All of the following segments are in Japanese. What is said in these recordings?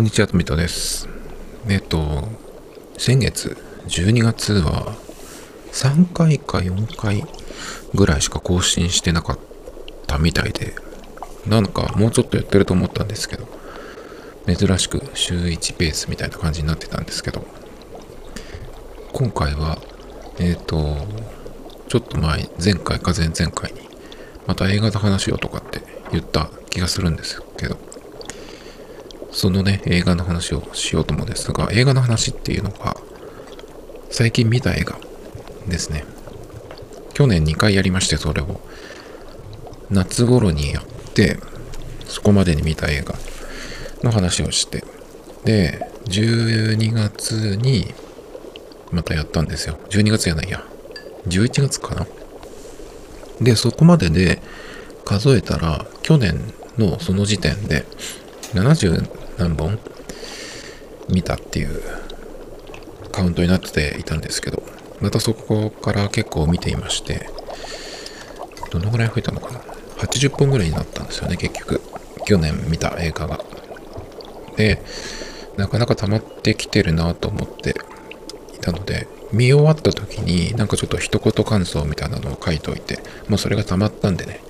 こんにちは、とみとです。えっと、先月、12月は、3回か4回ぐらいしか更新してなかったみたいで、なんかもうちょっとやってると思ったんですけど、珍しく週1ペースみたいな感じになってたんですけど、今回は、えっ、と、ちょっと前、前回か前々回に、また映画の話をとかって言った気がするんですけど、そのね、映画の話をしようと思うんですが、映画の話っていうのが、最近見た映画ですね。去年2回やりまして、それを。夏頃にやって、そこまでに見た映画の話をして、で、12月にまたやったんですよ。12月やないや。11月かな。で、そこまでで数えたら、去年のその時点で70何本？見たっていうカウントになっていたんですけど、またそこから結構見ていまして、どのぐらい増えたのかな ?80 本ぐらいになったんですよね、結局。去年見た映画が。で、なかなか溜まってきてるなと思っていたので、見終わった時になんかちょっと一言感想みたいなのを書いといて、もうそれが溜まったんでね、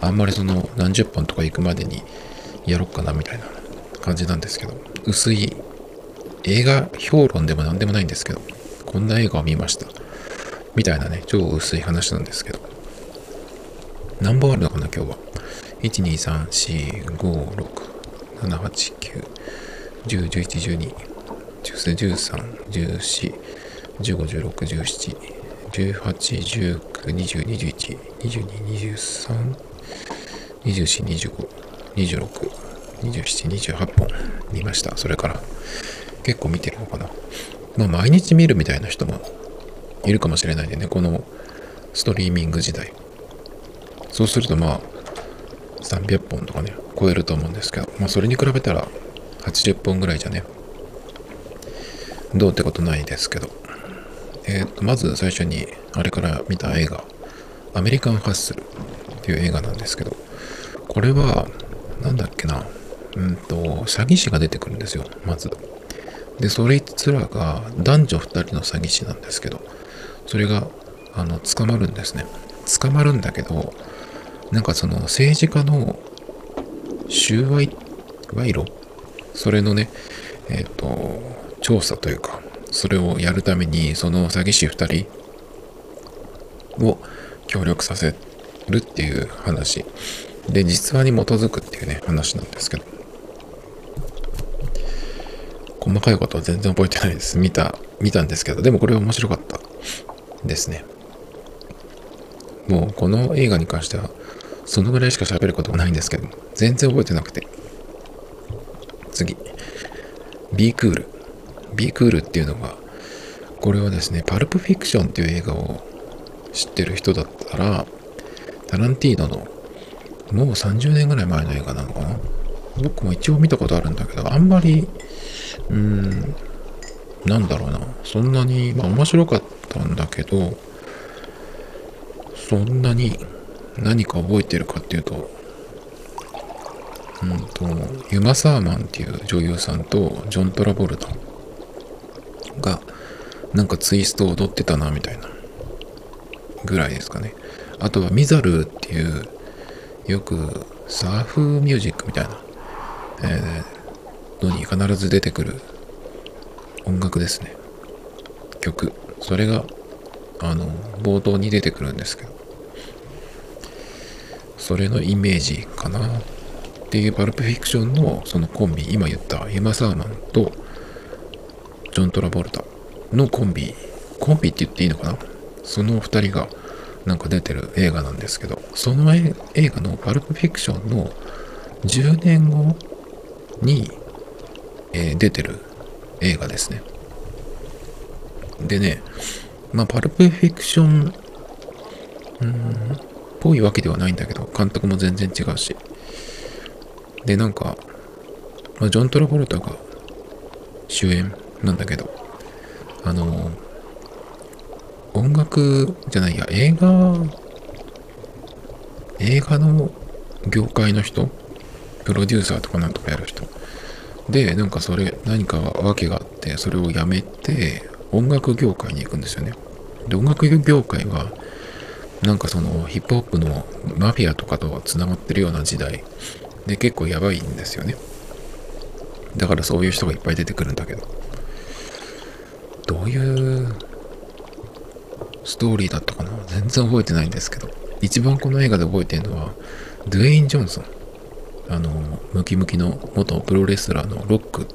あんまりその何十本とか行くまでにやろっかなみたいな感じなんですけど、薄い映画評論でも何でもないんですけど、こんな映画を見ました。みたいなね、超薄い話なんですけど。何本あるのかな、今日は。1、2、3、4、5、6、7、8、9、10、11、12、13、14、15、16、17、18、19、20、21、22、23、24、25、26、27、28本見ました。それから、結構見てるのかな。まあ、毎日見るみたいな人もいるかもしれないんでね、このストリーミング時代。そうするとまあ、300本とかね、超えると思うんですけど、まあ、それに比べたら80本ぐらいじゃね、どうってことないですけど。えっ、と、まず最初に、あれから見た映画、アメリカンハッスルっていう映画なんですけど、これは、なんだっけな、うんと、詐欺師が出てくるんですよ、まず。で、それいつらが男女2人の詐欺師なんですけど、それが、あの、捕まるんですね。捕まるんだけど、なんかその政治家の収賄、賄賂？それのね、えっ、ー、と、調査というか、それをやるために、その詐欺師2人を協力させるっていう話。で、実話に基づくっていうね、話なんですけど。細かいことは全然覚えてないです。見た、見たんですけど、でもこれは面白かったですね。もうこの映画に関しては、そのぐらいしか喋ることがないんですけど、全然覚えてなくて。次。B クール。B クールっていうのが、これはですね、パルプフィクションっていう映画を知ってる人だったら、タランティーノのもう30年ぐらい前の映画なのかな？僕も一応見たことあるんだけど、あんまりうん、なんだろうな。そんなに、まあ面白かったんだけど、そんなに何か覚えてるかっていうと、うんと、ユマ・サーマンっていう女優さんとジョン・トラボルタがなんかツイストを踊ってたなみたいなぐらいですかね。あとはミザルっていうよくサーフミュージックみたいな、えー、のに必ず出てくる音楽ですね。曲。それが、あの、冒頭に出てくるんですけど、それのイメージかなっていう。パルプフィクションのそのコンビ、今言ったユマ・サーマンとジョン・トラボルタのコンビ、コンビって言っていいのかな？その二人がなんか出てる映画なんですけど、その映画のパルプフィクションの10年後にえー、出てる映画ですね。でね、まあ、パルプフィクション、うん、ぽいわけではないんだけど、監督も全然違うし。で、なんか、まあ、ジョン・トラボルタが主演なんだけど、あの、音楽じゃないや、映画、映画の業界の人、プロデューサーとかなんとかやる人でなんかそれ何か訳があってそれをやめて音楽業界に行くんですよね。で音楽業界はなんかそのヒップホップのマフィアとかとつながってるような時代。で結構やばいんですよね。だからそういう人がいっぱい出てくるんだけど。どういうストーリーだったかな？全然覚えてないんですけど。一番この映画で覚えてるのはドゥエイン・ジョンソン。あのムキムキの元プロレスラーのロック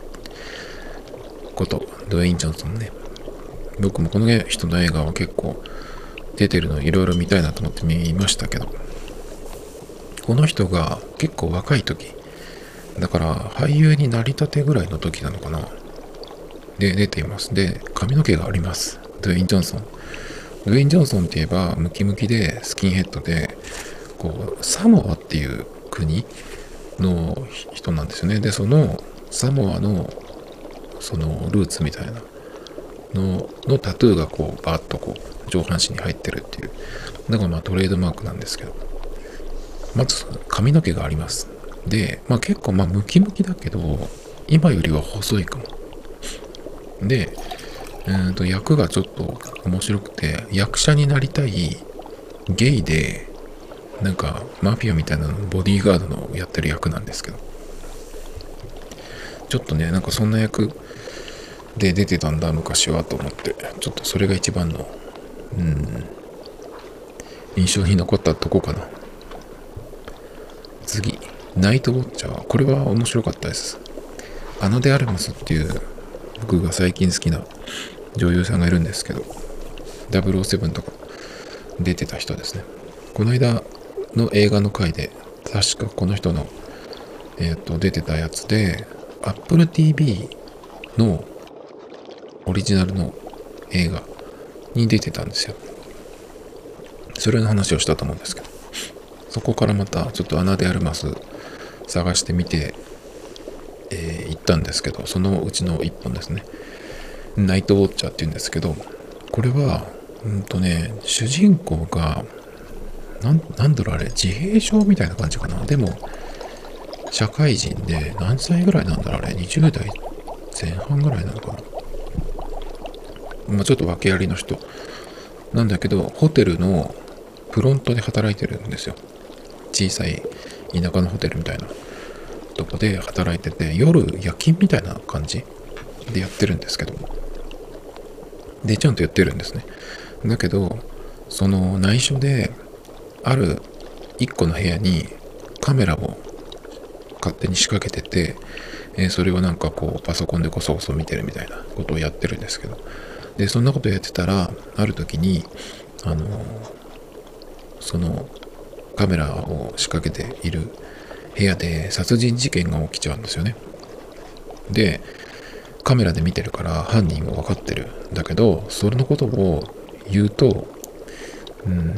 ことドゥエイン・ジョンソンね。僕もこの人の映画は結構出てるのいろいろ見たいなと思って見ましたけど。この人が結構若い時だから俳優になりたてぐらいの時なのかな。で出ています。で髪の毛があります。ドゥエイン・ジョンソン。ドゥエイン・ジョンソンって言えばムキムキでスキンヘッドでこうサモアっていう国の人なんですよね。でそのサモアのそのルーツみたいなののタトゥーがこうバーッとこう上半身に入ってるっていう。だからまあトレードマークなんですけど。まず髪の毛があります。で、まあ、結構まあムキムキだけど今よりは細いかも。で、えー、と役がちょっと面白くて役者になりたいゲイでなんかマフィアみたいなのボディーガードのやってる役なんですけど。ちょっとねなんかそんな役で出てたんだ昔はと思って。ちょっとそれが一番のうん印象に残ったとこかな。次ナイトウォッチャー。これは面白かったです。アナ・デ・アルマスっていう僕が最近好きな女優さんがいるんですけど007とか出てた人ですね。この間の映画の回で確かこの人のえっ、ー、と出てたやつで Apple TV のオリジナルの映画に出てたんですよ。それの話をしたと思うんですけど。そこからまたちょっと穴であるマス探してみて、えー、行ったんですけどそのうちの1本ですね。ナイトウォッチャーっていうんですけどこれはうんとね主人公がなんなんだろうあれ自閉症みたいな感じかな？でも社会人で何歳ぐらいなんだろうあれ？20代前半ぐらいなのかな？まあちょっと訳ありの人。なんだけどホテルのフロントで働いてるんですよ。小さい田舎のホテルみたいな。とこで働いてて夜夜勤みたいな感じでやってるんですけど。でちゃんとやってるんですね。だけどその内緒である1個の部屋にカメラを勝手に仕掛けてて、え、それをなんかこうパソコンでこそこそ見てるみたいなことをやってるんですけど。でそんなことやってたらある時にあのそのカメラを仕掛けている部屋で殺人事件が起きちゃうんですよね。でカメラで見てるから犯人は分かってるんだけどそれのことを言うとうん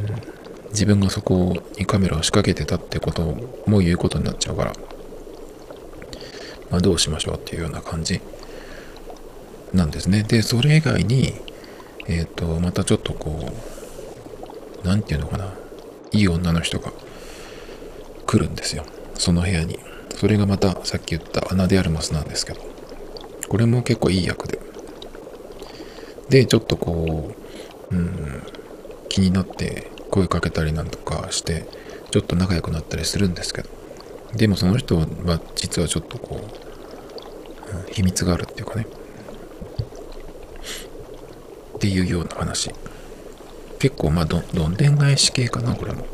自分がそこにカメラを仕掛けてたってことも言うことになっちゃうから、まあ、どうしましょうっていうような感じなんですね。で、それ以外に、えっ、ー、と、またちょっとこう、なんていうのかな、いい女の人が来るんですよ。その部屋に。それがまたさっき言ったアナ・デ・アルマスなんですけど、これも結構いい役で。で、ちょっとこう、うん、気になって声かけたりなんとかしてちょっと仲良くなったりするんですけど。でもその人は実はちょっとこう、秘密があるっていうかね。っていうような話。結構まあどどんでん返し系かなこれも。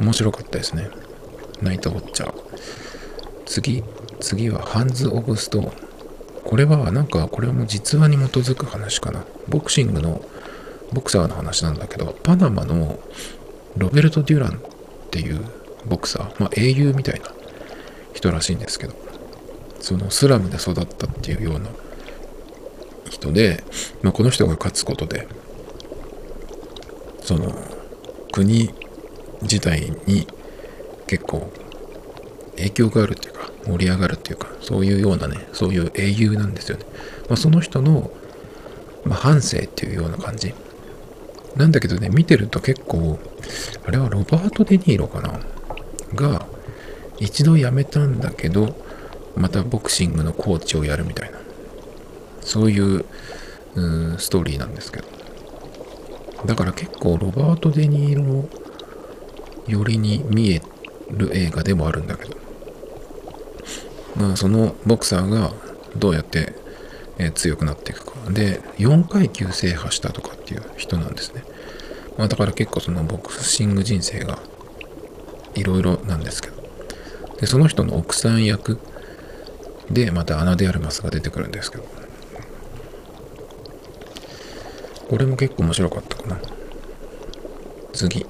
面白かったですね。ナイトウォッチャー次次はハンズ・オブ・ストーン。これはなんかこれも実話に基づく話かな。ボクシングのボクサーの話なんだけど、パナマのロベルト・デュランっていうボクサー、まあ、英雄みたいな人らしいんですけど、そのスラムで育ったっていうような人で、まあ、この人が勝つことで、その国自体に結構影響があるっていうか盛り上がるっていうかそういうようなねそういう英雄なんですよね、まあ、その人の、まあ、半生っていうような感じなんだけどね、見てると結構、あれはロバート・デ・ニーロかな？が、一度辞めたんだけど、またボクシングのコーチをやるみたいな。そういううストーリーなんですけど。だから結構ロバート・デ・ニーロ寄りに見える映画でもあるんだけど。まあそのボクサーがどうやってえ強くなっていくか。で、4階級制覇したとかっていう人なんですね。まあだから結構そのボクシング人生がいろいろなんですけど。で、その人の奥さん役でまたアナ・デ・アルマスが出てくるんですけど。これも結構面白かったかな。次。ウ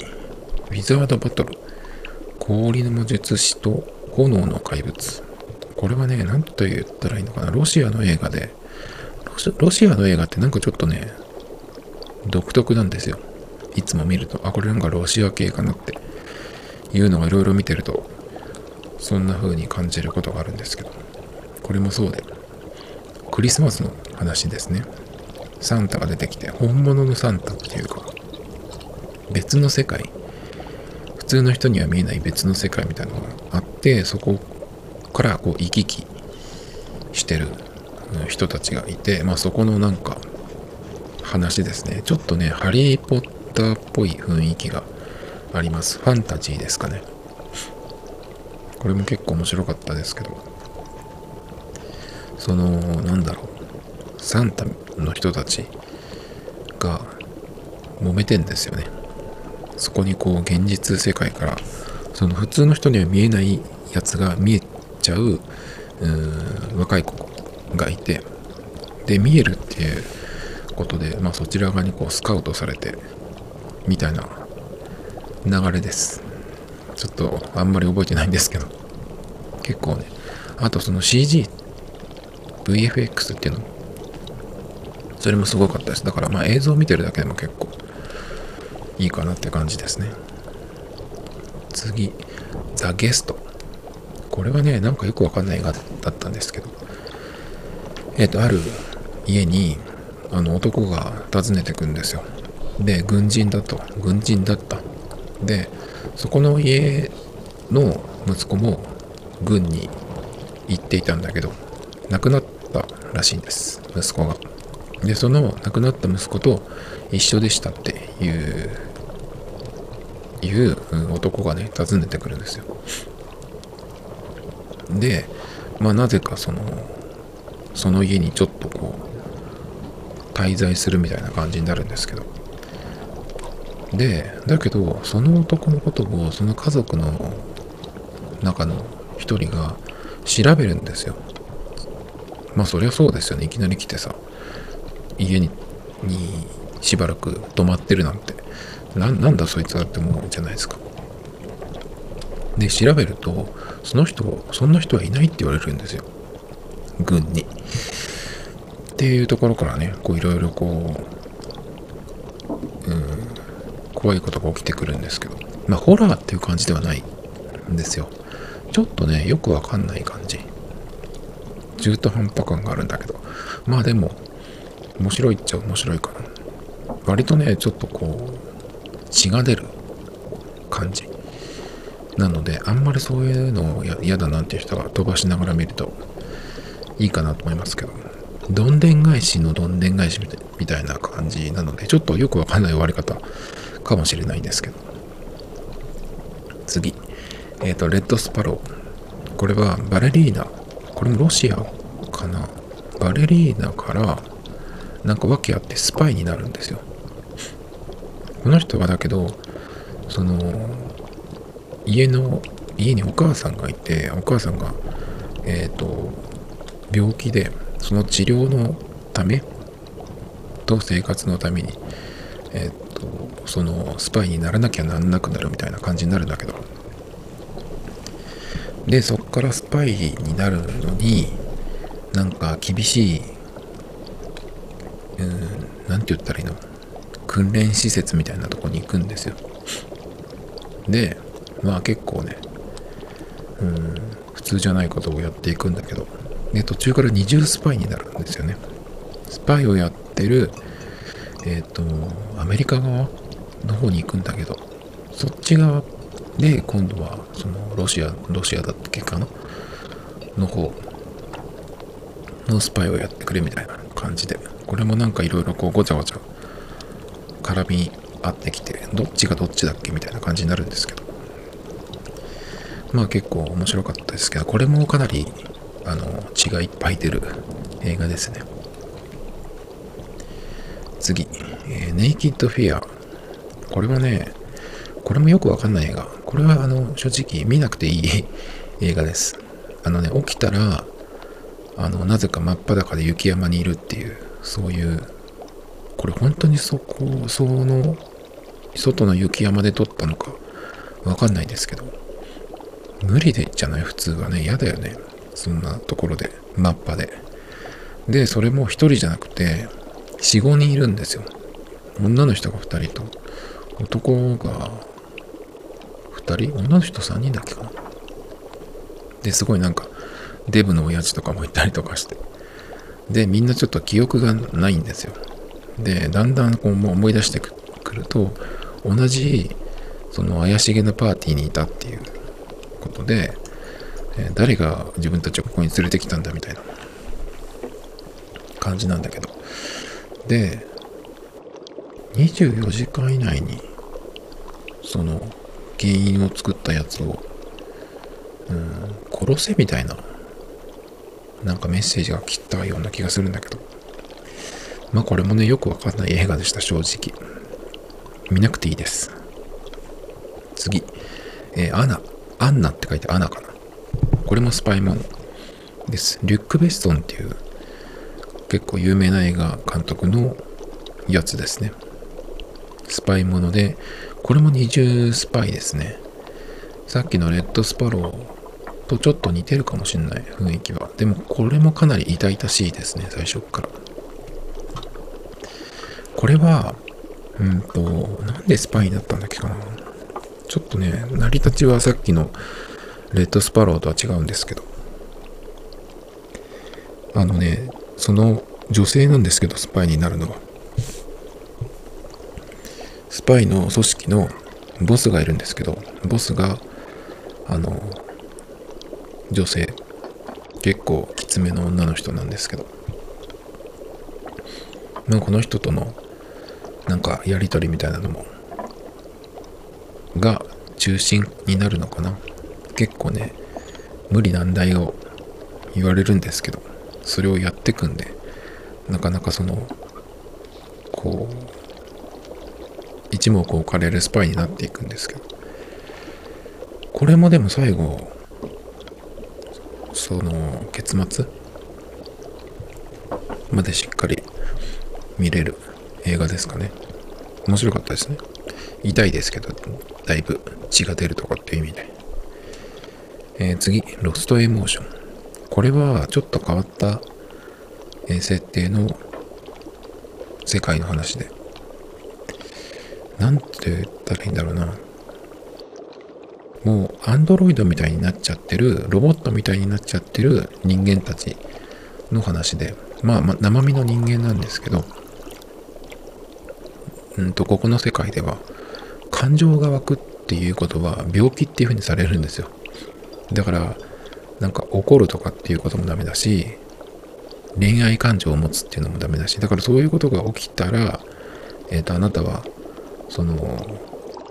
ィザード・バトル。氷の魔術師と炎の怪物。これはね、何と言ったらいいのかな。ロシアの映画で、ロシアの映画ってなんかちょっとね、独特なんですよ。いつも見ると、あ、これなんかロシア系かなっていうのがいろいろ見てると、そんな風に感じることがあるんですけど、これもそうで、クリスマスの話ですね。サンタが出てきて、本物のサンタっていうか、別の世界、普通の人には見えない別の世界みたいなのがあって、そこからこう行き来してる人たちがいて、まあ、そこのなんか話ですね。ちょっとねハリー・ポッターっぽい雰囲気があります。ファンタジーですかね。これも結構面白かったですけど。そのなんだろう。サンタの人たちが揉めてんですよね。そこにこう現実世界からその普通の人には見えないやつが見えちゃうう若い子。がいてで見えるっていうことで、まあ、そちら側にこうスカウトされてみたいな流れです。ちょっとあんまり覚えてないんですけど。結構ねあとその CG VFX っていうの。それもすごかったです。だからまあ映像を見てるだけでも結構いいかなって感じですね。次ザ・ゲスト。これはねなんかよくわかんない映画だったんですけど。えっ、と、ある家に、あの、男が訪ねてくんですよ。で、軍人だと。軍人だった。で、そこの家の息子も軍に行っていたんだけど、亡くなったらしいんです。息子が。で、その亡くなった息子と一緒でしたっていう、いう男がね、訪ねてくるんですよ。で、まあなぜかそのその家にちょっとこう滞在するみたいな感じになるんですけど。でだけどその男のことをその家族の中の一人が調べるんですよ。まあそりゃそうですよね。いきなり来てさ家ににしばらく泊まってるなんて。なんだそいつはって思うじゃないですか。で調べるとその人そんな人はいないって言われるんですよ。軍に。っていうところからね、こういろいろこう、うん、怖いことが起きてくるんですけど、まあホラーっていう感じではないんですよ。ちょっとね、よくわかんない感じ。中途半端感があるんだけど、まあでも、面白いっちゃ面白いかな。割とね、ちょっとこう、血が出る感じ。なので、あんまりそういうのを嫌だなんていう人が飛ばしながら見ると、いいかなと思いますけど、どんでん返しのどんでん返しみたいな感じなので、ちょっとよくわかんない終わり方かもしれないんですけど。次。えっ、ー、と、レッドスパロー。これはバレリーナ。これもロシアかな。バレリーナから、なんか訳あってスパイになるんですよ。この人はだけど、その、家の、家にお母さんがいて、お母さんが、えっ、ー、と、病気でその治療のためと生活のためにえっとそのスパイにならなきゃなんなくなるみたいな感じになるんだけど。でそっからスパイになるのになんか厳しいうん何て言ったらいいの？訓練施設みたいなとこに行くんですよ。でまあ結構ねうん普通じゃないことをやっていくんだけど。で途中から二重スパイになるんですよね。スパイをやってるえっ、ー、とアメリカ側の方に行くんだけどそっち側で今度はそのロシアロシアだっけかな？の方のスパイをやってくれみたいな感じで。これもなんかいろいろこうごちゃごちゃ絡み合ってきてどっちがどっちだっけみたいな感じになるんですけど。まあ結構面白かったですけどこれもかなりあの血がいっぱい出る映画ですね。次、えー、ネイキッドフィアこれはねこれもよくわかんない映画。これはあの正直見なくていい映画です。あのね起きたらあのなぜか真っ裸で雪山にいるっていうそういうこれ本当にそこその外の雪山で撮ったのかわかんないですけど無理でじゃない？普通はね嫌だよね。そんなところでマッパで。でそれも1人じゃなくて45人いるんですよ。女の人が2人と。男が2人？女の人3人だっけかな。ですごいなんかデブの親父とかもいたりとかして。でみんなちょっと記憶がないんですよ。でだんだんこう思い出してくると同じその怪しげなパーティーにいたっていうことで、え誰が自分たちをここに連れてきたんだみたいな感じなんだけど。で24時間以内にその原因を作ったやつを、うん、殺せみたいななんかメッセージが来たような気がするんだけど。まあこれもねよくわかんない映画でした正直。見なくていいです。次、えー、アナ。アンナって書いてアナかな。これもスパイものです。リュック・ベッソンっていう結構有名な映画監督のやつですね。スパイものでこれも二重スパイですね。さっきのレッドスパローとちょっと似てるかもしれない雰囲気は。でもこれもかなり痛々しいですね最初から。これはうんとなんでスパイになったんだっけかな。ちょっとね成り立ちはさっきのレッドスパローとは違うんですけど。あのねその女性なんですけどスパイになるのは。スパイの組織のボスがいるんですけどボスがあの女性。結構きつめの女の人なんですけど。まあこの人とのなんかやり取りみたいなのもが中心になるのかな。結構ね無理難題を言われるんですけどそれをやってくんでなかなかそのこう一目置かれるスパイになっていくんですけどこれもでも最後その結末までしっかり見れる映画ですかね。面白かったですね。痛いですけどだいぶ血が出るとかっていう意味で、えー、次ロストエモーションこれはちょっと変わった、えー、設定の世界の話で。なんて言ったらいいんだろうな。もうアンドロイドみたいになっちゃってるロボットみたいになっちゃってる人間たちの話で。まあ、ま、生身の人間なんですけど。うんとここの世界では感情が湧くっていうことは病気っていうふうにされるんですよ。だからなんか怒るとかっていうこともダメだし恋愛感情を持つっていうのもダメだしだからそういうことが起きたらえっ、ー、とあなたはその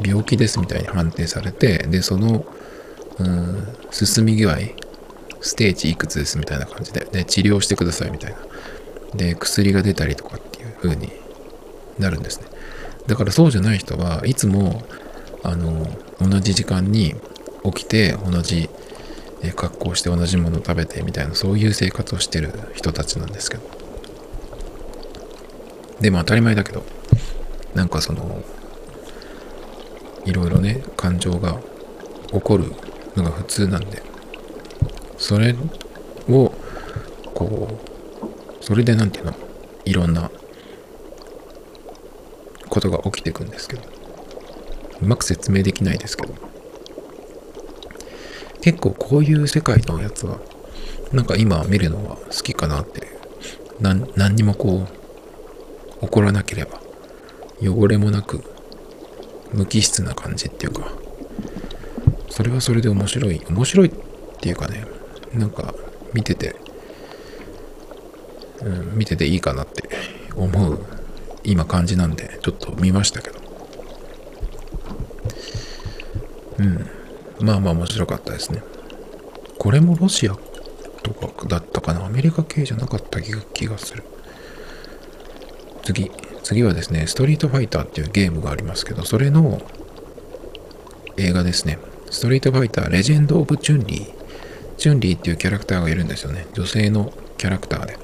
病気ですみたいに判定されてでそのうん進み具合ステージいくつですみたいな感じでで治療してくださいみたいな。で薬が出たりとかっていう風になるんですね。だからそうじゃない人はいつもあの同じ時間に起きて同じ格好して同じものを食べてみたいなそういう生活をしてる人たちなんですけど。でも当たり前だけどなんかそのいろいろね感情が起こるのが普通なんでそれをこうそれで何て言うのいろんなことが起きてくんですけどうまく説明できないですけど。結構こういう世界のやつはなんか今見るのは好きかなって。何何にもこう起こらなければ汚れもなく無機質な感じっていうかそれはそれで面白い。面白いっていうかねなんか見ててうん、見てていいかなって思う今感じなんでちょっと見ましたけど。うん。まあまあ面白かったですね。これもロシアとかだったかな？アメリカ系じゃなかった気がする。次次はですねストリートファイターっていうゲームがありますけどそれの映画ですね。ストリートファイターレジェンド・オブ・チュンリー。チュンリーっていうキャラクターがいるんですよね。女性のキャラクターで。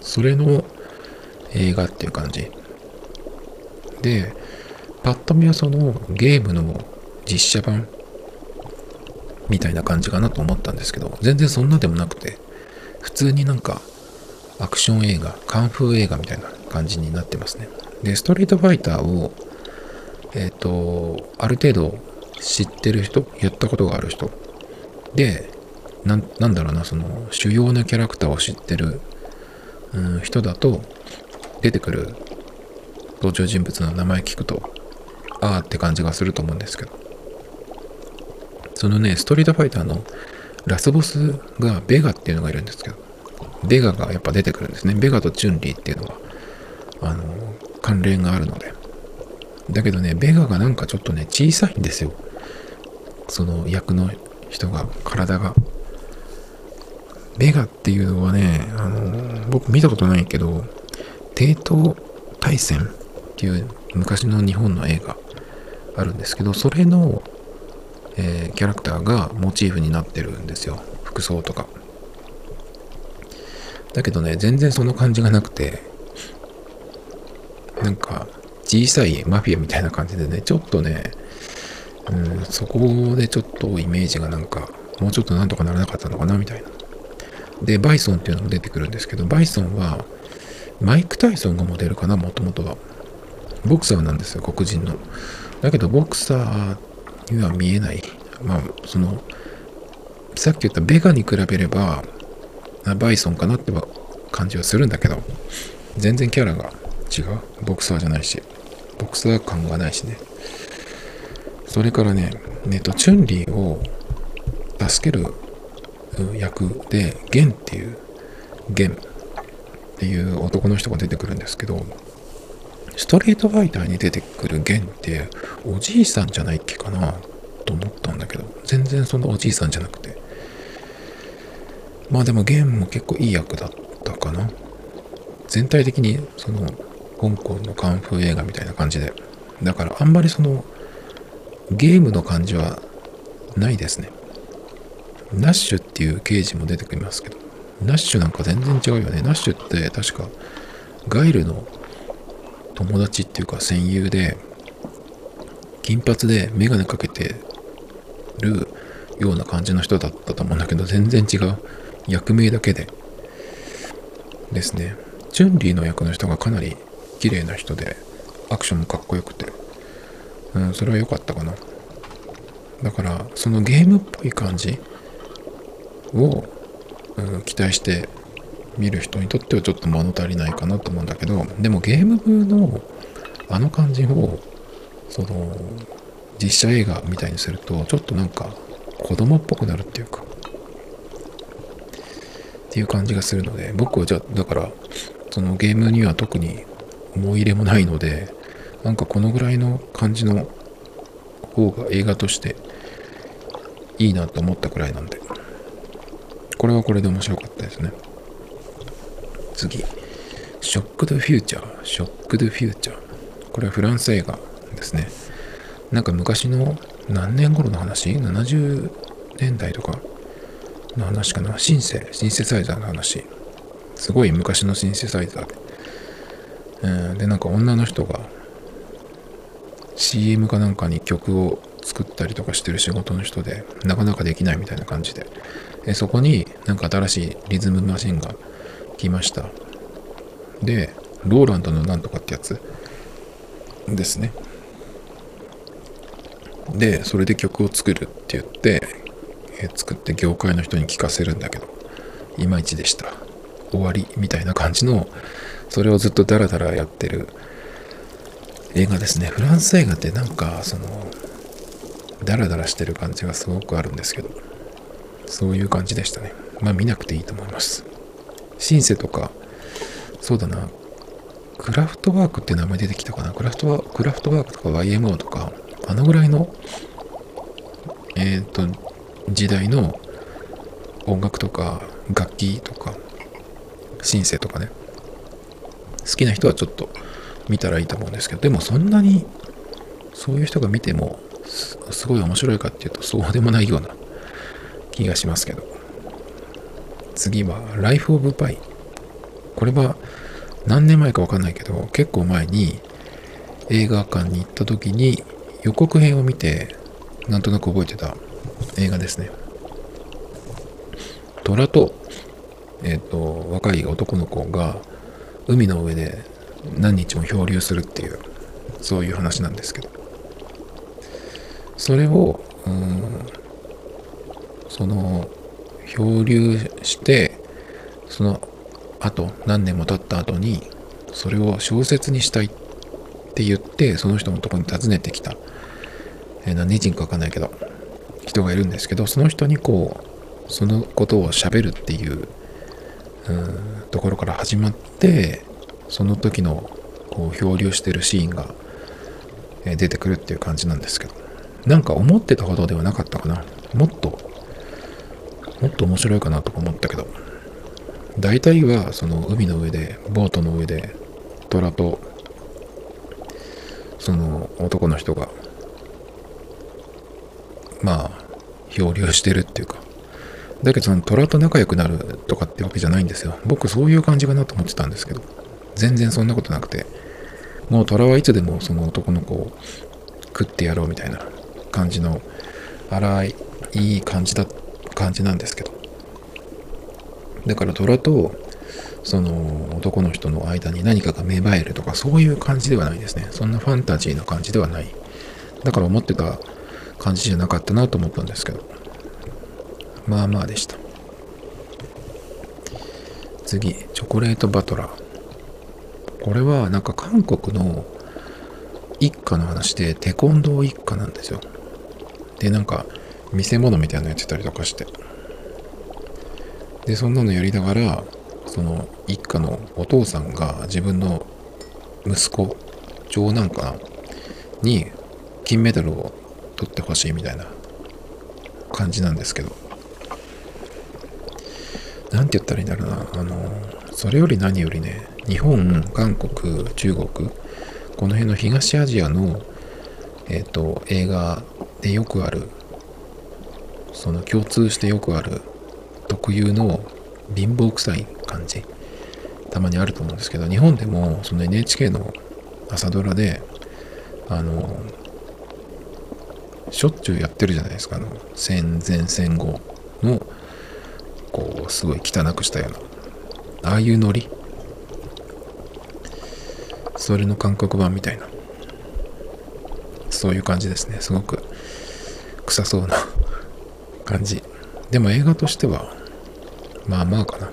それの映画っていう感じ。でパッと見はそのゲームの実写版みたいな感じかなと思ったんですけど全然そんなでもなくて普通になんかアクション映画カンフー映画みたいな感じになってますね。でストリートファイターをえっ、ー、とある程度知ってる人やったことがある人。でなんだろうなその主要なキャラクターを知ってる、うん、人だと出てくる登場人物の名前聞くとああって感じがすると思うんですけど。そのねストリートファイターのラスボスがベガっていうのがいるんですけどベガがやっぱ出てくるんですね。ベガとチュンリーっていうのはあの関連があるので。だけどねベガがなんかちょっとね小さいんですよ。その役の人が体が。ベガっていうのはねあの僕見たことないけど帝東大戦っていう昔の日本の映画あるんですけどそれの、えー、キャラクターがモチーフになってるんですよ服装とかだけどね全然その感じがなくてなんか小さいマフィアみたいな感じでねちょっとね、うん、そこでちょっとイメージがなんかもうちょっとなんとかならなかったのかなみたいなでバイソンっていうのも出てくるんですけどバイソンはマイク・タイソンがモデルかな、もともとは。ボクサーなんですよ、黒人の。だけど、ボクサーには見えない。まあ、その、さっき言ったベガに比べれば、バイソンかなって感じはするんだけど、全然キャラが違う。ボクサーじゃないし、ボクサー感がないしね。それからね、えっと、チュンリーを助ける役で、ゲンっていう、ゲン。っていう男の人が出てくるんですけど、ストリートファイターに出てくるゲンっておじいさんじゃないっけかな？と思ったんだけど、全然そのおじいさんじゃなくて。まあでもゲンも結構いい役だったかな。全体的にその香港のカンフー映画みたいな感じで。だからあんまりそのゲームの感じはないですね。ナッシュっていう刑事も出てきますけど、ナッシュなんか全然違うよね。ナッシュって確かガイルの友達っていうか戦友で、金髪でメガネかけてるような感じの人だったと思うんだけど、全然違う。役名だけで。ですね。チュンリーの役の人がかなり綺麗な人で、アクションもかっこよくて、うん、それは良かったかな。だから、そのゲームっぽい感じを期待して見る人にとってはちょっと物足りないかなと思うんだけどでもゲーム風のあの感じをその実写映画みたいにするとちょっとなんか子供っぽくなるっていうかっていう感じがするので僕はじゃあだからそのゲームには特に思い入れもないのでなんかこのぐらいの感じの方が映画としていいなと思ったくらいなんでこれはこれで面白かったですね。次。ショックドフューチャー。ショックドフューチャー。これはフランス映画ですね。なんか昔の何年頃の話 ?70 年代とかの話かな？シンセ、シンセサイザーの話。すごい昔のシンセサイザーで。うん、で、なんか女の人が CM かなんかに曲を作ったりとかしてる仕事の人で、なかなかできないみたいな感じで。えそこになんか新しいリズムマシンが来ました。で、ローランドのなんとかってやつ？ですね。で、それで曲を作るって言って、え作って業界の人に聞かせるんだけど、いまいちでした。終わりみたいな感じの、それをずっとダラダラやってる映画ですね。フランス映画ってなんか、その、ダラダラしてる感じがすごくあるんですけど、そういう感じでしたね。まあ見なくていいと思います。シンセとかそうだな。クラフトワークって名前出てきたかな？クラフトワーククラフトワークとか YMO とかあのぐらいのえっ、と時代の音楽とか楽器とかシンセとかね。好きな人はちょっと見たらいいと思うんですけどでもそんなにそういう人が見てもすごい面白いかっていうとそうでもないような気がしますけど。次は Life of Pi これは何年前かわかんないけど結構前に映画館に行った時に予告編を見てなんとなく覚えてた映画ですね。虎と,、えーと、若い男の子が海の上で何日も漂流するっていうそういう話なんですけど。それをうんその漂流してその後何年も経った後にそれを小説にしたいって言ってその人のとこに訪ねてきた、えー、何人かわかんないけど人がいるんですけどその人にこうそのことをしゃべるっていううんところから始まってその時のこう漂流してるシーンが出てくるっていう感じなんですけど。なんか思ってたほどではなかったかな。もっともっと面白いかなとか思ったけど。大体はその海の上でボートの上で虎とその男の人がまあ漂流してるっていうか。だけどその虎と仲良くなるとかってわけじゃないんですよ。僕そういう感じかなと思ってたんですけど。全然そんなことなくて。もう虎はいつでもその男の子を食ってやろうみたいな感じの荒いいい感じだった感じなんですけど。だから虎とその男の人の間に何かが芽生えるとかそういう感じではないですね。そんなファンタジーな感じではない。だから思ってた感じじゃなかったなと思ったんですけど。まあまあでした。次チョコレートバトラー。これはなんか韓国の一家の話でテコンドー一家なんですよ。でなんか見せ物みたいなのやってたりとかして。でそんなのやりながらその一家のお父さんが自分の息子長男かなに金メダルを取ってほしいみたいな感じなんですけど。何て言ったらいいんだろうな。あのそれより何よりね日本韓国中国この辺の東アジアのえっ、ー、と映画でよくあるその共通してよくある特有の貧乏臭い感じたまにあると思うんですけど日本でもその NHK の朝ドラであのしょっちゅうやってるじゃないですかあの戦前戦後のこうすごい汚くしたようなああいうノリ。それの韓国版みたいな。そういう感じですね。すごく臭そうな感じ。でも映画としてはまあまあかな。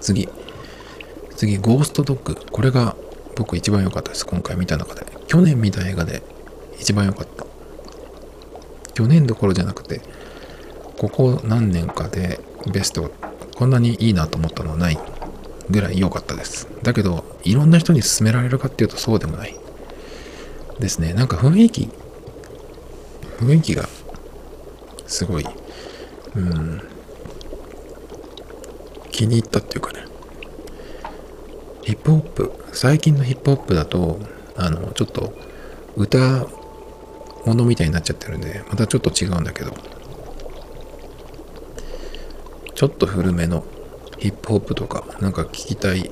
次。次ゴーストドッグこれが僕一番良かったです今回見た中で。去年見た映画で一番良かった。去年どころじゃなくてここ何年かでベストこんなにいいなと思ったのはないぐらい良かったです。だけどいろんな人に勧められるかっていうとそうでもないですね。なんか雰囲気雰囲気がすごいうん気に入ったっていうかね。ヒップホップ最近のヒップホップだとあのちょっと歌ものみたいになっちゃってるんでまたちょっと違うんだけど。ちょっと古めのヒップホップとかなんか聞きたい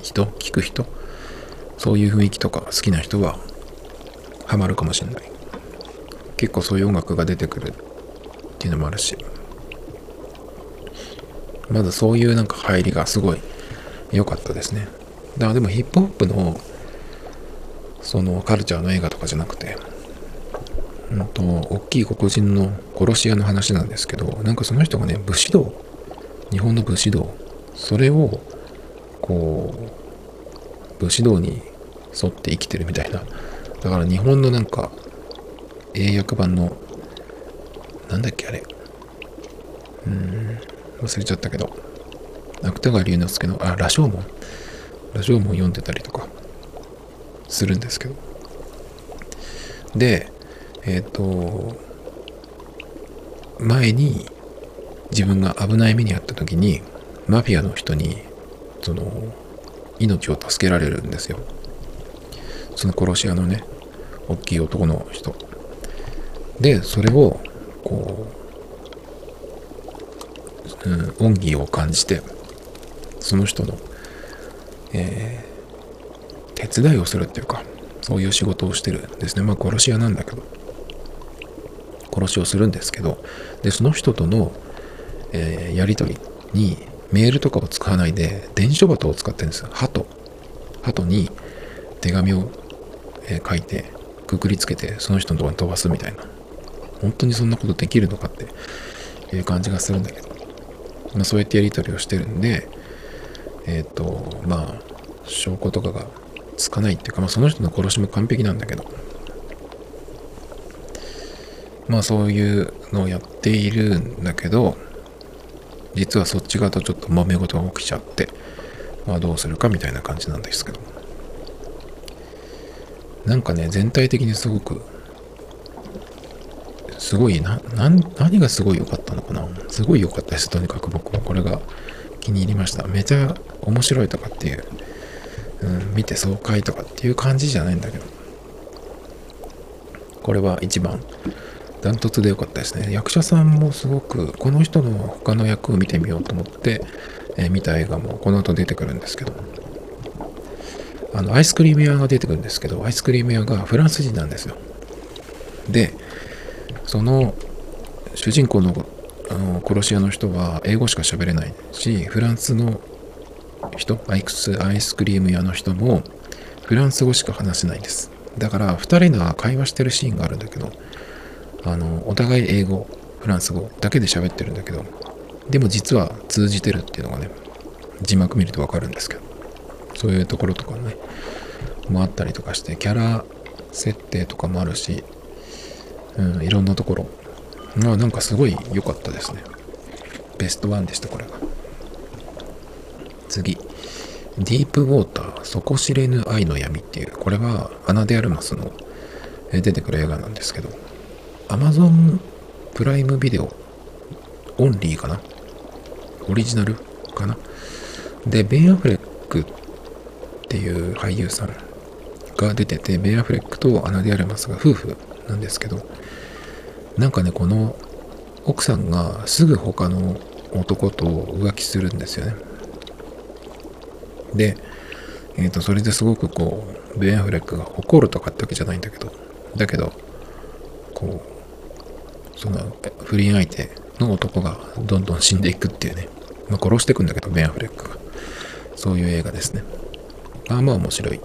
人？聞く人？そういう雰囲気とか好きな人はハマるかもしれない。結構そういう音楽が出てくるっていうのもあるし。まずそういうなんか入りがすごい良かったですね。だからでもヒップホップのそのカルチャーの映画とかじゃなくてうんと大きい黒人の殺し屋の話なんですけどなんかその人がね武士道日本の武士道それをこう武士道に沿って生きてるみたいな。だから日本のなんか英訳版のなんだっけあれうん忘れちゃったけど芥川龍之介の、あ、羅生門。羅生門読んでたりとかするんですけど。で、えっ、ー、と、前に自分が危ない目に遭った時に、マフィアの人に、その、命を助けられるんですよ。その殺し屋のね、大きい男の人。で、それを、こう、うん、恩義を感じて、その人の、えー、手伝いをするっていうか、そういう仕事をしてるんですね。まあ殺し屋なんだけど、殺しをするんですけど、で、その人との、えー、やりとりにメールとかを使わないで、電書鳩を使ってるんですよ。鳩。鳩に手紙を、えー、書いて、くくりつけて、その人のところに飛ばすみたいな。本当にそんなことできるのかっていう感じがするんだけど、まあそうやってやりとりをしてるんで、えっ、ー、と、まあ、証拠とかがつかないっていうか、まあ、その人の殺しも完璧なんだけど、まあそういうのをやっているんだけど、実はそっち側とちょっと揉め事が起きちゃって、まあどうするかみたいな感じなんですけど。なんかね、全体的にすごく、すごいな、な何がすごい良かったのかなすごい良かったです。とにかく僕はこれが気に入りました。めちゃ面白いとかっていう、うん、見て爽快とかっていう感じじゃないんだけど、これは一番ダントツで良かったですね。役者さんもすごく、この人の他の役を見てみようと思って、えー、見た映画もこの後出てくるんですけど、あの、アイスクリーム屋が出てくるんですけど、アイスクリーム屋がフランス人なんですよ。で、その主人公のあの殺し屋の人は英語しか喋れないし、フランスの人、アイクスアイスクリーム屋の人もフランス語しか話せないんです。だから2人が会話してるシーンがあるんだけど、あの、お互い英語、フランス語だけで喋ってるんだけど、でも実は通じてるっていうのがね、字幕見るとわかるんですけど、そういうところとかね、もあったりとかして、キャラ設定とかもあるし、うん、いろんなところまあなんかすごい良かったですね。ベストワンでした、これが。次。ディープウォーター、底知れぬ愛の闇っていう、これはアナ・デ・アルマスの出てくる映画なんですけど、Amazon プライムビデオオンリーかな？オリジナル？かな？で、ベン・アフレックっていう俳優さんが出てて、ベン・アフレックとアナ・デ・アルマスが夫婦なんですけど、なんかね、この奥さんがすぐ他の男と浮気するんですよね。で、えっ、ー、と、それですごくこう、ベン・アフレックが怒るとかってわけじゃないんだけど、だけど、こう、その不倫相手の男がどんどん死んでいくっていうね、まあ、殺していくんだけど、ベン・アフレックが。そういう映画ですね。まあまあ面白い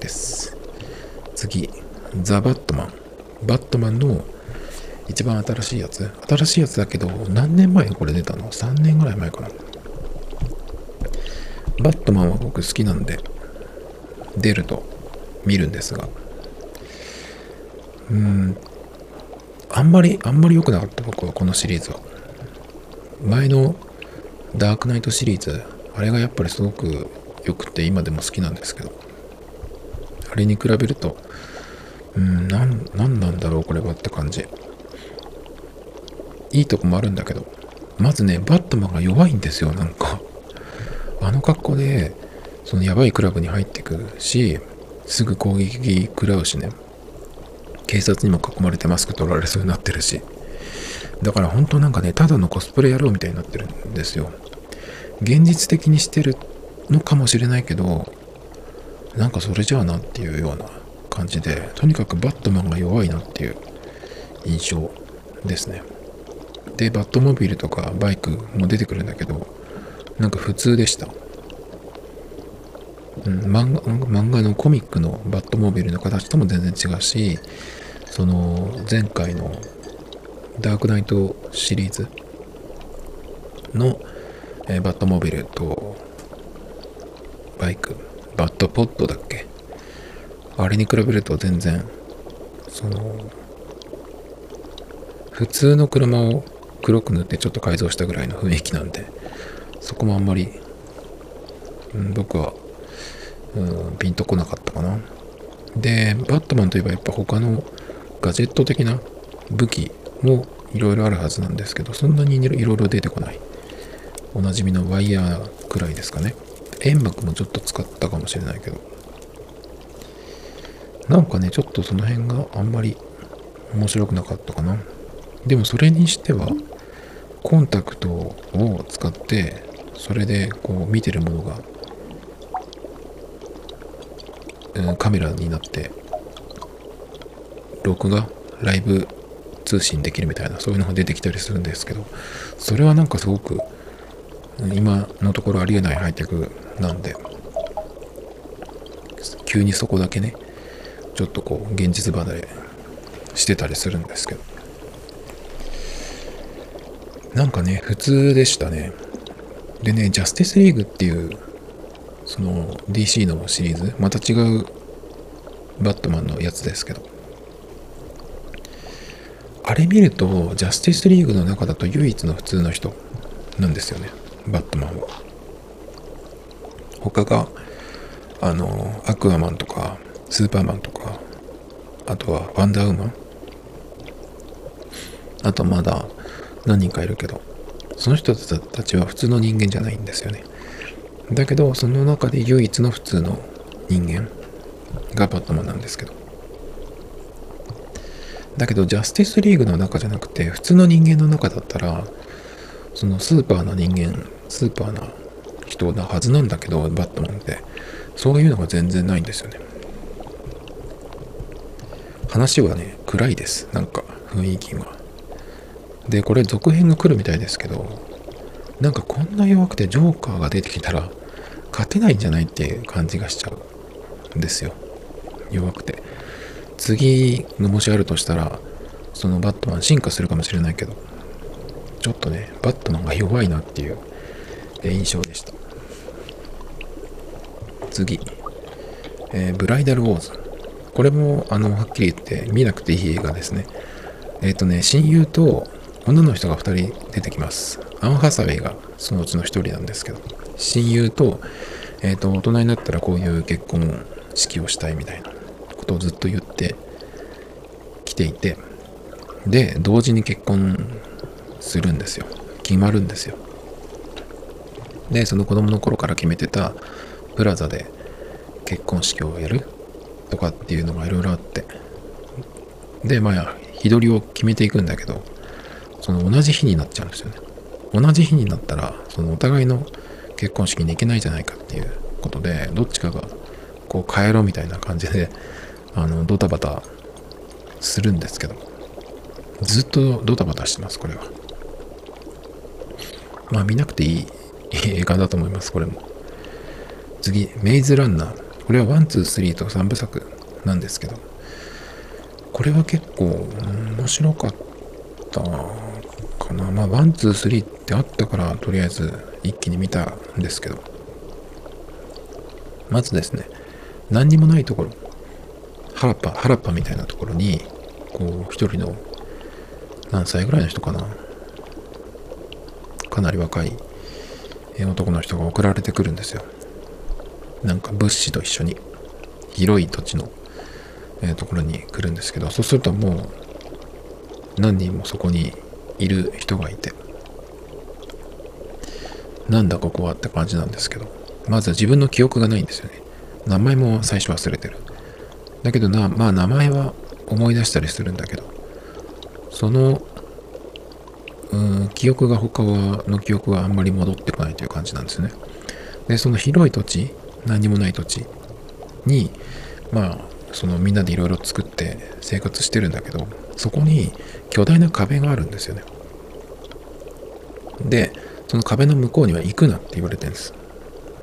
です。次、ザ・バットマン。バットマンの一番新しいやつ？新しいやつだけど、何年前これ出たの ?3 年ぐらい前かな。バットマンは僕好きなんで、出ると見るんですが、うーん、あんまり、あんまり良くなかった僕はこのシリーズは。前のダークナイトシリーズ、あれがやっぱりすごく良くて今でも好きなんですけど、あれに比べると、うん、なん、ななんだろうこれはって感じ。いいとこもあるんだけど、まずね、バットマンが弱いんですよ、なんか。あの格好で、そのやばいクラブに入ってくるし、すぐ攻撃食らうしね。警察にも囲まれてマスク取られそうになってるし。だから本当なんかね、ただのコスプレ野郎みたいになってるんですよ。現実的にしてるのかもしれないけど、なんかそれじゃあなっていうような感じで、とにかくバットマンが弱いなっていう印象ですね。で、バットモビルとかバイクも出てくるんだけど、なんか普通でした。うん、漫画漫画のコミックのバットモビルの形とも全然違うし、その前回のダークナイトシリーズの、え、バットモビルとバイク、バットポットだっけあれに比べると全然、その、普通の車を黒く塗ってちょっと改造したぐらいの雰囲気なんで、そこもあんまり、うん、僕は、うん、ピンとこなかったかな。で、バットマンといえばやっぱ他のガジェット的な武器もいろいろあるはずなんですけど、そんなにいろいろ出てこない。おなじみのワイヤーくらいですかね。煙幕もちょっと使ったかもしれないけど。なんかね、ちょっとその辺があんまり面白くなかったかな。でもそれにしては、コンタクトを使って、それでこう見てるものが、うん、カメラになって、録画、ライブ通信できるみたいな、そういうのが出てきたりするんですけど、それはなんかすごく、今のところありえないハイテクなんで、急にそこだけね、ちょっとこう、現実離れしてたりするんですけど。なんかね、普通でしたね。でね、ジャスティスリーグっていう、その DC のシリーズ、また違うバットマンのやつですけど。あれ見ると、ジャスティスリーグの中だと唯一の普通の人なんですよね、バットマンは。他が、あの、アクアマンとか、スーパーマンとか、あとはワンダーウーマンあとまだ何人かいるけど、その人たちは普通の人間じゃないんですよね。だけど、その中で唯一の普通の人間がバットマンなんですけど。だけど、ジャスティスリーグの中じゃなくて、普通の人間の中だったら、そのスーパーな人間、スーパーな人なはずなんだけど、バットマンって、そういうのが全然ないんですよね。話はね、暗いです。なんか、雰囲気が。で、これ続編が来るみたいですけど、なんかこんな弱くてジョーカーが出てきたら、勝てないんじゃないっていう感じがしちゃうんですよ。弱くて。次がもしあるとしたら、そのバットマン進化するかもしれないけど、ちょっとね、バットマンが弱いなっていう印象でした。次、えー、ブライダルウォーズ。これも、あの、はっきり言って見なくていい映画ですね。えっ、ー、とね、親友と女の人が2人出てきます。アン・ハサウェイがそのうちの1人なんですけど、親友と、えっ、ー、と、大人になったらこういう結婚式をしたいみたいなことをずっと言ってきていて、で、同時に結婚するんですよ。決まるんですよ。で、その子供の頃から決めてたプラザで結婚式をやるとかっていうのがいろいろあって、で、まあ、日取りを決めていくんだけど、その同じ日になっちゃうんですよね。同じ日になったら、そのお互いの結婚式に行けないじゃないかっていうことで、どっちかがこう帰ろうみたいな感じで、あの、ドタバタするんですけど、ずっとドタバタしてます、これは。まあ見なくていい映画だと思います、これも。次、メイズランナー。これは1、2、3と3部作なんですけど、これは結構面白かったかな。まあ、 one、two、three ってあったから、とりあえず一気に見たんですけど。まずですね、何にもないところ、原っぱ、原っぱみたいなところに、こう、一人の、何歳ぐらいの人かな。かなり若い男の人が送られてくるんですよ。なんか物資と一緒に、広い土地の、えー、ところに来るんですけど、そうするともう、何人もそこにいる人がいて、なんだここはって感じなんですけど、まずは自分の記憶がないんですよね。名前も最初忘れてる。だけどな、まあ名前は思い出したりするんだけど、その、うん、記憶が他は、の記憶はあんまり戻ってこないという感じなんですね。で、その広い土地、何もない土地に、まあ、そのみんなでいろいろ作って生活してるんだけど、そこに巨大な壁があるんですよね。で、その壁の向こうには行くなって言われてるんです。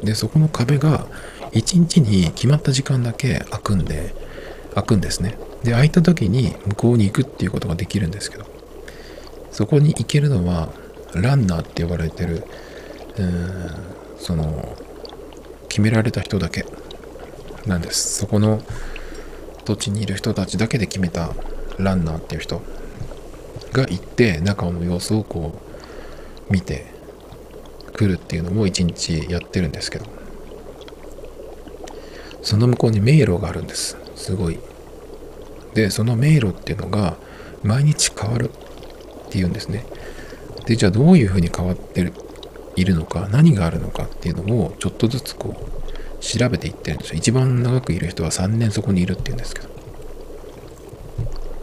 で、そこの壁が1日に決まった時間だけ開くんで、開くんですね。で、開いた時に向こうに行くっていうことができるんですけど、そこに行けるのはランナーって呼ばれてる、うん、その、決められた人だけ。なんです。そこの土地にいる人たちだけで決めたランナーっていう人が行って中の様子をこう見て来るっていうのを一日やってるんですけど。その向こうに迷路があるんです。すごい。でその迷路っていうのが毎日変わるっていうんですね。でじゃあどういうふうに変わってるいるのか何があるのかっていうのをちょっとずつこう調べていってるんですよ。一番長くいる人は3年そこにいるっていうんですけど。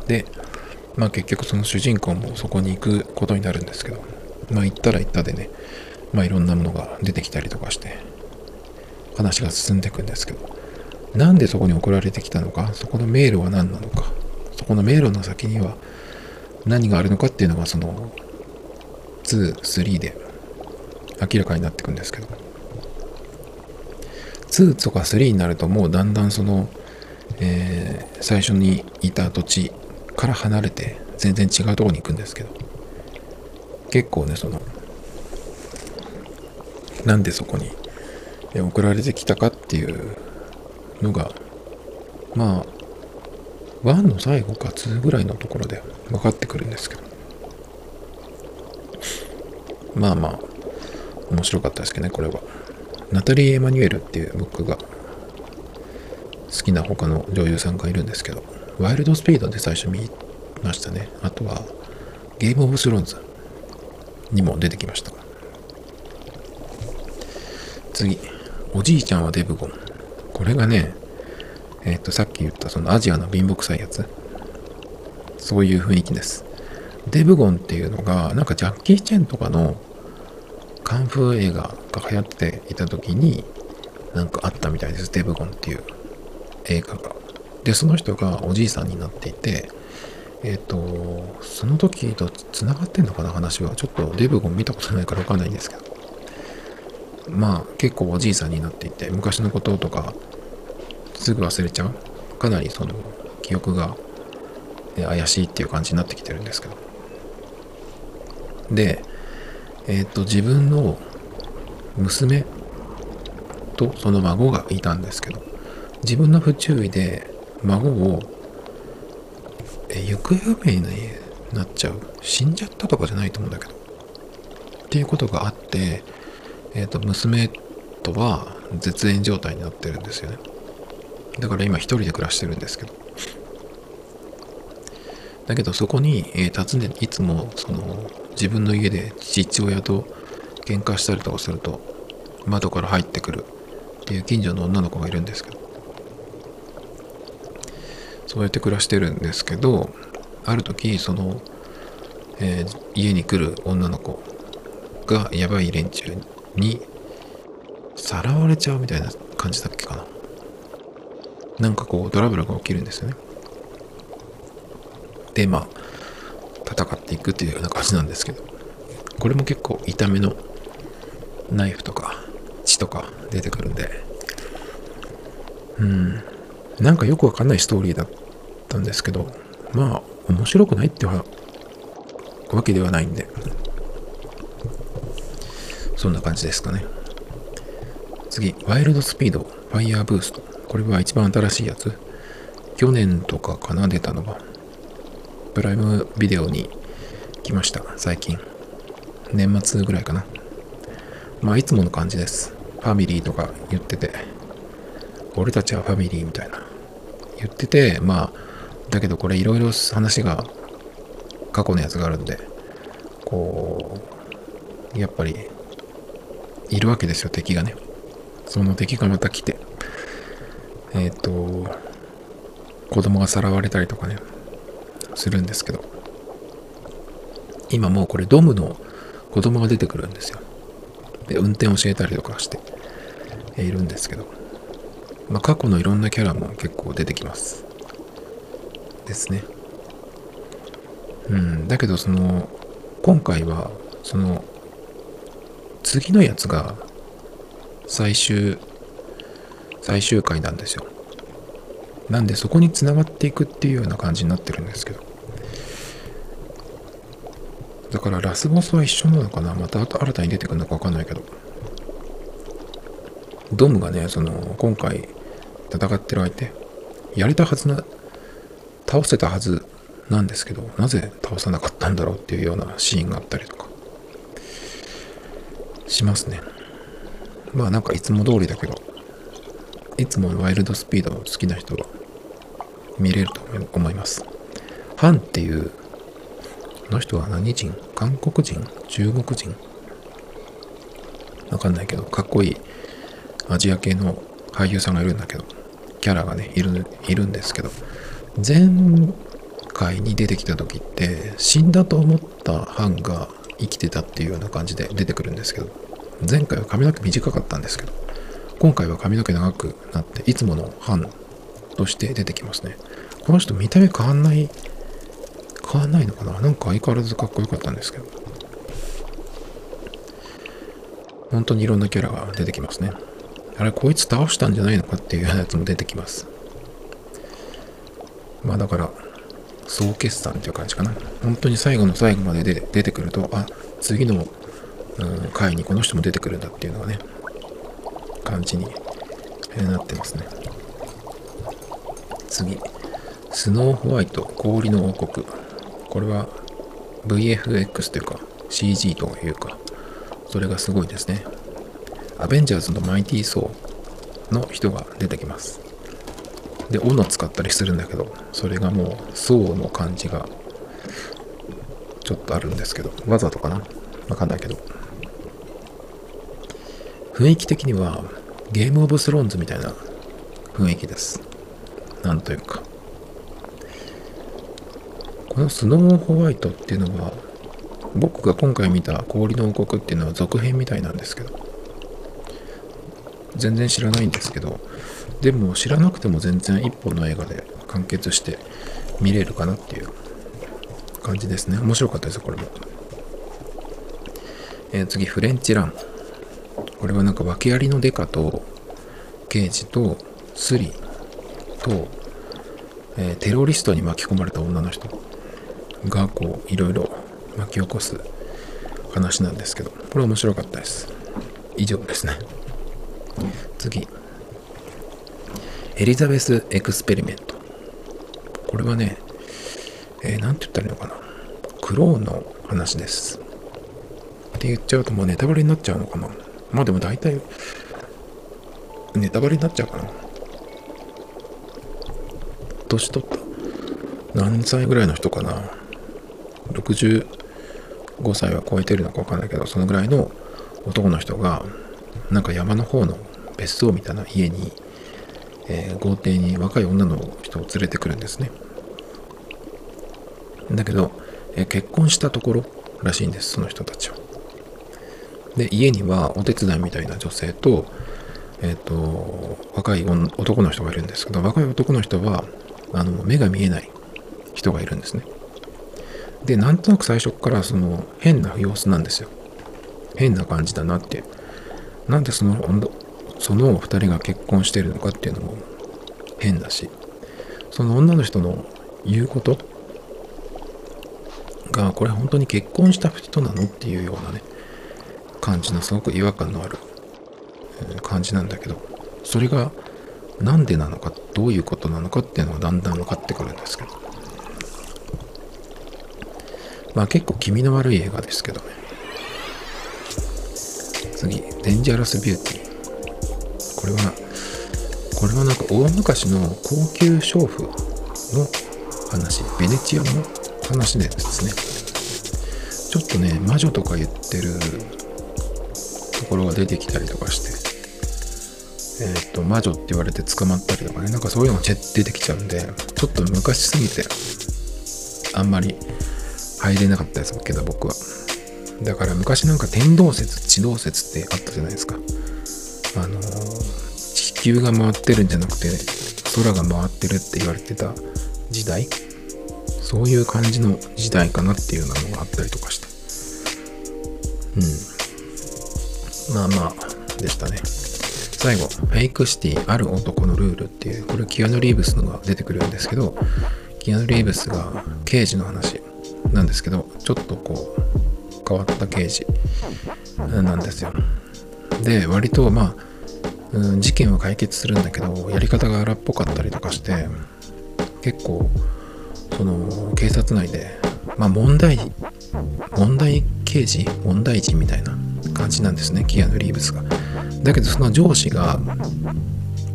でまあ結局その主人公もそこに行くことになるんですけど。まあ行ったら行ったでねまあいろんなものが出てきたりとかして話が進んでいくんですけど。なんでそこに送られてきたのかそこの迷路は何なのかそこの迷路の先には何があるのかっていうのがその23で明らかになっていくんですけど。2とか3になるともうだんだんその、えー、最初にいた土地から離れて全然違うとこに行くんですけど。結構ねそのなんでそこに送られてきたかっていうのがまあ1の最後か2ぐらいのところで分かってくるんですけど。まあまあ面白かったですけどねこれは。ナタリー・エマニュエルっていう僕が好きな他の女優さんがいるんですけどワイルドスピードで最初見ましたね。あとはゲームオブスローンズにも出てきました。次おじいちゃんはデブゴン。これがねえっ、ー、とさっき言ったそのアジアの貧乏臭いやつ。そういう雰囲気です。デブゴンっていうのがなんかジャッキー・チェンとかのカンフー映画が流行っていた時になんかあったみたいです。デブゴンっていう映画が。でその人がおじいさんになっていてえっ、ー、とその時とつながってんのかな話は。ちょっとデブゴン見たことないからわかんないんですけど。まあ結構おじいさんになっていて昔のこととかすぐ忘れちゃう。かなりその記憶が怪しいっていう感じになってきてるんですけど。でえっ、ー、と自分の娘とその孫がいたんですけど自分の不注意で孫をえ行方不明になっちゃう死んじゃったとかじゃないと思うんだけどっていうことがあってえっ、ー、と娘とは絶縁状態になってるんですよね。だから今一人で暮らしてるんですけど。だけどそこに、えー、訪ねいつもその自分の家で父親と喧嘩したりとかすると窓から入ってくるっていう近所の女の子がいるんですけど。そうやって暮らしてるんですけどある時その、えー、家に来る女の子がやばい連中にさらわれちゃうみたいな感じだっけかな。なんかこうトラブルが起きるんですよね。でまあ戦っていくっていうような感じなんですけど。これも結構痛めのナイフとか血とか出てくるんで。うん。なんかよくわかんないストーリーだったんですけどまあ面白くないってわけではないんで。そんな感じですかね。次ワイルドスピードファイヤーブースト。これは一番新しいやつ。去年とかかな出たのはプライムビデオに来ました最近。年末ぐらいかな。まあいつもの感じです。ファミリーとか言ってて。俺たちはファミリーみたいな。言っててまあだけどこれいろいろ話が過去のやつがあるんでこうやっぱりいるわけですよ敵がね。その敵がまた来て。えっ、ー、と子供がさらわれたりとかね。するんですけど。今もうこれドムの子供が出てくるんですよ。で運転教えたりとかしているんですけど、まあ、過去のいろんなキャラも結構出てきます。ですね。うんだけどその今回はその次のやつが最終最終回なんですよ。なんでそこにつながっていくっていうような感じになってるんですけど。だからラスボスは一緒なのかな？また新たに出てくるのかわかんないけど。ドムがね、その、今回戦ってる相手、やれたはずな、倒せたはずなんですけど、なぜ倒さなかったんだろうっていうようなシーンがあったりとか。しますねまあなんかいつも通りだけどいつもワイルドスピード好きな人は見れると思いますハンっていうこの人は何人？韓国人？中国人？わかんないけどかっこいいアジア系の俳優さんがいるんだけどキャラがねいるいるんですけど前回に出てきた時って死んだと思ったハンが生きてたっていうような感じで出てくるんですけど前回は髪の毛短かったんですけど今回は髪の毛長くなっていつものハンとして出てきますね。この人見た目変わんない変わんないのかな？なんか相変わらずかっこよかったんですけど。本当にいろんなキャラが出てきますね。あれこいつ倒したんじゃないのかっていうやつも出てきます。まあだから総決算っていう感じかな。本当に最後の最後までで出てくるとあ次の、うん、回にこの人も出てくるんだっていうのがね感じになってますね。次。スノーホワイト氷の王国。これは VFX というか CG というかそれがすごいですね。アベンジャーズのマイティー・ソーの人が出てきます。で斧使ったりするんだけどそれがもうソーの感じがちょっとあるんですけどわざとかな？わかんないけど。雰囲気的にはゲームオブスローンズみたいな雰囲気です。なんというか。このスノーホワイトっていうのは僕が今回見た氷の王国っていうのは続編みたいなんですけど全然知らないんですけどでも知らなくても全然一本の映画で完結して見れるかなっていう感じですね。面白かったですこれも、えー、次フレンチラン。これはなんか訳ありのデカと刑事とスリと、えー、テロリストに巻き込まれた女の人。がこういろいろ巻き起こす話なんですけどこれ面白かったです。以上ですね。次。エリザベス・エクスペリメント。これはねえー、て言ったらいいのかな。クローンの話です。って言っちゃうともうネタバレになっちゃうのかな。まあでも大体ネタバレになっちゃうかな。年取った？何歳ぐらいの人かな。65歳は超えてるのか分かんないけどそのぐらいの男の人がなんか山の方の別荘みたいな家に、えー、豪邸に若い女の人を連れてくるんですね。だけど、えー、結婚したところらしいんですその人たちは。で家にはお手伝いみたいな女性とえっ、ー、と若い男の人がいるんですけど若い男の人はあの目が見えない人がいるんですね。でなんとなく最初からその変な様子なんですよ。変な感じだなって。なんでそのその2人が結婚してるのかっていうのも変だし。その女の人の言うこと？がこれ本当に結婚した人なのっていうようなね感じのすごく違和感のある感じなんだけど。それが何でなのかどういうことなのかっていうのがだんだん分かってくるんですけど。まあ結構気味の悪い映画ですけどね。次デンジャラスビューティーこれはこれはなんか大昔の高級娼婦の話ベネチアの話ですね。ちょっとね魔女とか言ってるところが出てきたりとかしてえっ、ー、と、魔女って言われて捕まったりとかね、なんかそういうのが出てきちゃうんで、ちょっと昔すぎて、あんまり入れなかったですけど、僕は。だから昔なんか天動説、地動説ってあったじゃないですか。あの、地球が回ってるんじゃなくて、空が回ってるって言われてた時代そういう感じの時代かなっていうのがあったりとかして。うん。まあまあ、でしたね。最後、フェイクシティある男のルールっていう、これキアヌ・リーブスのが出てくるんですけど、キアヌ・リーブスが刑事の話なんですけど、ちょっとこう、変わった刑事なんですよ。で、割とまあ、うん、事件は解決するんだけど、やり方が荒っぽかったりとかして、結構、その、警察内で、まあ問題、問題刑事問題児みたいな感じなんですねキアヌ・リーブスがだけどその上司が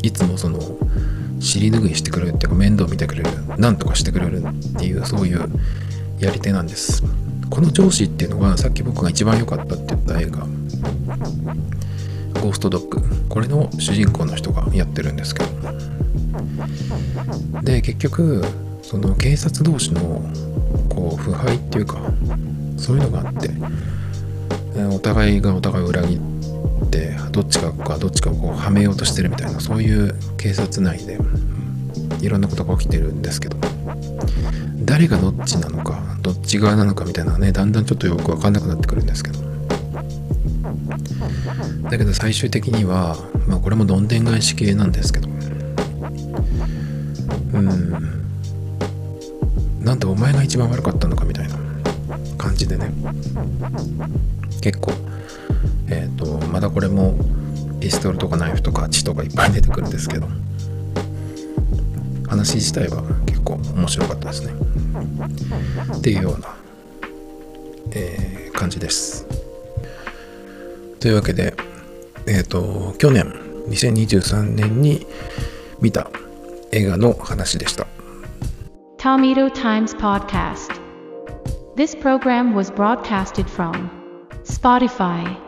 いつもその尻拭いしてくれるっていうか面倒見てくれるなんとかしてくれるっていうそういうやり手なんです。この上司っていうのがさっき僕が一番良かったって言った映画ゴーストドッグ。これの主人公の人がやってるんですけど。で結局その警察同士のこう腐敗っていうかそういうのがあってお互いがお互いを裏切ってどっちかがどっちかをこうはめようとしてるみたいなそういう警察内でいろんなことが起きてるんですけど誰がどっちなのかどっち側なのかみたいなねだんだんちょっとよく分かんなくなってくるんですけど。だけど最終的にはまあこれもどんでん返し系なんですけど。うん。なんでお前が一番悪かったのかみたいな。感じでね。結構。えっ、ー、とまだこれもピストルとかナイフとか血とかいっぱい出てくるんですけど。話自体は結構面白かったですね。っていうような、えー、感じですというわけでえっ、ー、と去年2023年に見た映画の話でした Talmido Times Podcast This program was broadcasted from Spotify